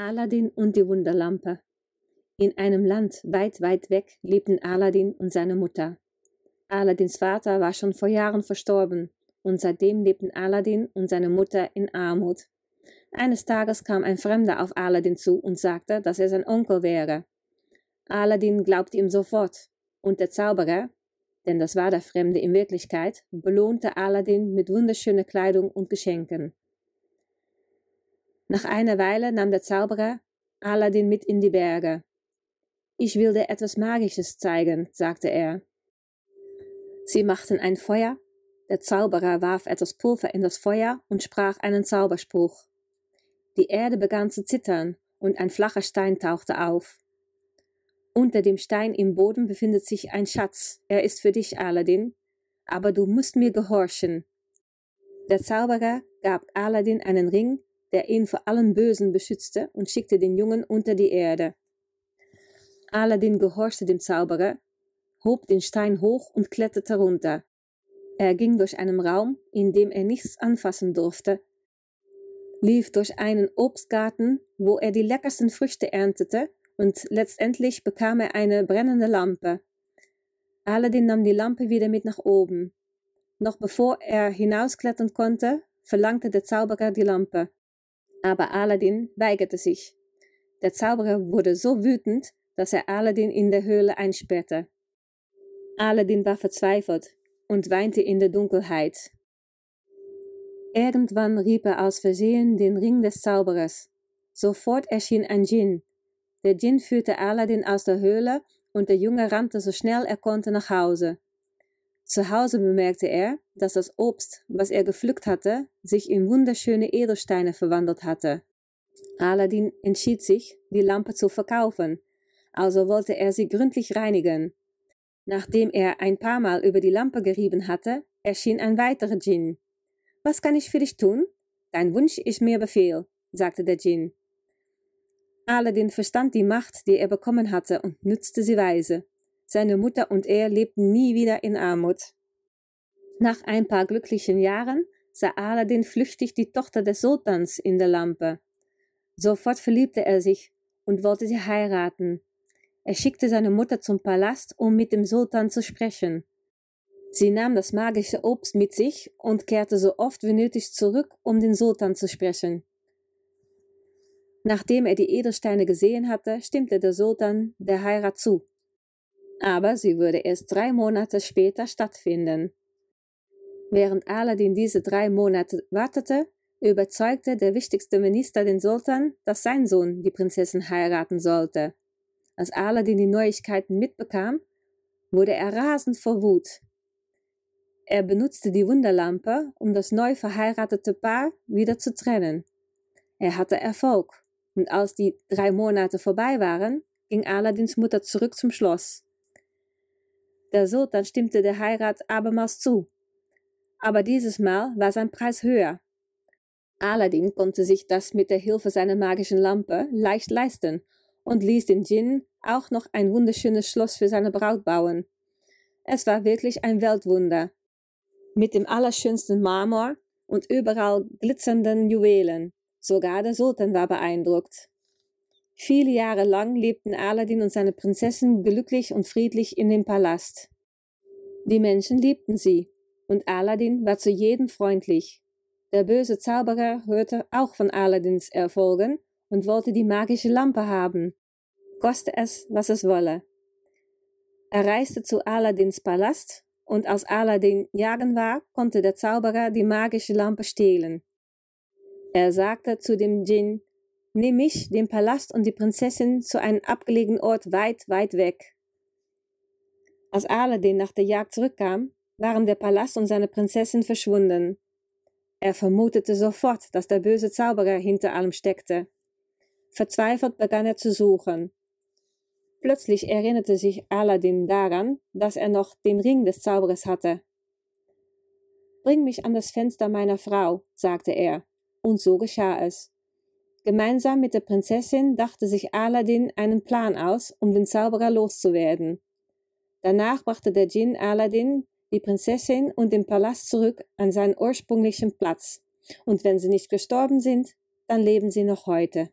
Aladdin und die Wunderlampe. In einem Land weit, weit weg lebten Aladdin und seine Mutter. Aladdins Vater war schon vor Jahren verstorben, und seitdem lebten Aladdin und seine Mutter in Armut. Eines Tages kam ein Fremder auf Aladdin zu und sagte, dass er sein Onkel wäre. Aladdin glaubte ihm sofort, und der Zauberer, denn das war der Fremde in Wirklichkeit, belohnte Aladdin mit wunderschöner Kleidung und Geschenken. Nach einer Weile nahm der Zauberer Aladdin mit in die Berge. Ich will dir etwas Magisches zeigen, sagte er. Sie machten ein Feuer, der Zauberer warf etwas Pulver in das Feuer und sprach einen Zauberspruch. Die Erde begann zu zittern und ein flacher Stein tauchte auf. Unter dem Stein im Boden befindet sich ein Schatz, er ist für dich, Aladdin, aber du musst mir gehorchen. Der Zauberer gab Aladdin einen Ring, der ihn vor allem Bösen beschützte, und schickte den Jungen unter die Erde. Aladdin gehorchte dem Zauberer, hob den Stein hoch und kletterte runter. Er ging durch einen Raum, in dem er nichts anfassen durfte, lief durch einen Obstgarten, wo er die leckersten Früchte erntete, und letztendlich bekam er eine brennende Lampe. Aladdin nahm die Lampe wieder mit nach oben. Noch bevor er hinausklettern konnte, verlangte der Zauberer die Lampe aber Aladdin weigerte sich. Der Zauberer wurde so wütend, dass er Aladdin in der Höhle einsperrte. Aladdin war verzweifelt und weinte in der Dunkelheit. Irgendwann rieb er aus Versehen den Ring des Zauberers. Sofort erschien ein Djinn. Der Djinn führte Aladdin aus der Höhle und der Junge rannte so schnell er konnte nach Hause. Zu Hause bemerkte er, dass das Obst, was er gepflückt hatte, sich in wunderschöne Edelsteine verwandelt hatte. Aladdin entschied sich, die Lampe zu verkaufen, also wollte er sie gründlich reinigen. Nachdem er ein paar Mal über die Lampe gerieben hatte, erschien ein weiterer Djinn. Was kann ich für dich tun? Dein Wunsch ist mir Befehl, sagte der Djinn. Aladdin verstand die Macht, die er bekommen hatte, und nutzte sie weise. Seine Mutter und er lebten nie wieder in Armut. Nach ein paar glücklichen Jahren sah Aladdin flüchtig die Tochter des Sultans in der Lampe. Sofort verliebte er sich und wollte sie heiraten. Er schickte seine Mutter zum Palast, um mit dem Sultan zu sprechen. Sie nahm das magische Obst mit sich und kehrte so oft wie nötig zurück, um den Sultan zu sprechen. Nachdem er die Edelsteine gesehen hatte, stimmte der Sultan der Heirat zu aber sie würde erst drei Monate später stattfinden. Während Aladdin diese drei Monate wartete, überzeugte der wichtigste Minister den Sultan, dass sein Sohn die Prinzessin heiraten sollte. Als Aladdin die Neuigkeiten mitbekam, wurde er rasend vor Wut. Er benutzte die Wunderlampe, um das neu verheiratete Paar wieder zu trennen. Er hatte Erfolg, und als die drei Monate vorbei waren, ging Aladdins Mutter zurück zum Schloss. Der Sultan stimmte der Heirat abermals zu. Aber dieses Mal war sein Preis höher. Aladdin konnte sich das mit der Hilfe seiner magischen Lampe leicht leisten und ließ den Djinn auch noch ein wunderschönes Schloss für seine Braut bauen. Es war wirklich ein Weltwunder. Mit dem allerschönsten Marmor und überall glitzernden Juwelen. Sogar der Sultan war beeindruckt. Viele Jahre lang lebten Aladdin und seine Prinzessin glücklich und friedlich in dem Palast. Die Menschen liebten sie, und Aladdin war zu jedem freundlich. Der böse Zauberer hörte auch von Aladdins Erfolgen und wollte die magische Lampe haben, koste es, was es wolle. Er reiste zu Aladdins Palast, und als Aladdin jagen war, konnte der Zauberer die magische Lampe stehlen. Er sagte zu dem Djinn, Nimm mich, den Palast und die Prinzessin zu einem abgelegenen Ort weit, weit weg. Als Aladdin nach der Jagd zurückkam, waren der Palast und seine Prinzessin verschwunden. Er vermutete sofort, dass der böse Zauberer hinter allem steckte. Verzweifelt begann er zu suchen. Plötzlich erinnerte sich Aladdin daran, dass er noch den Ring des Zauberers hatte. Bring mich an das Fenster meiner Frau, sagte er, und so geschah es. Gemeinsam mit der Prinzessin dachte sich Aladdin einen Plan aus, um den Zauberer loszuwerden. Danach brachte der Djinn Aladdin, die Prinzessin und den Palast zurück an seinen ursprünglichen Platz. Und wenn sie nicht gestorben sind, dann leben sie noch heute.